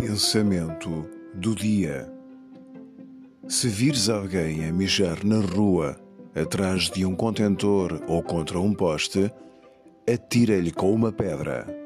Pensamento do dia. Se vires alguém a mijar na rua, atrás de um contentor ou contra um poste, atira-lhe com uma pedra.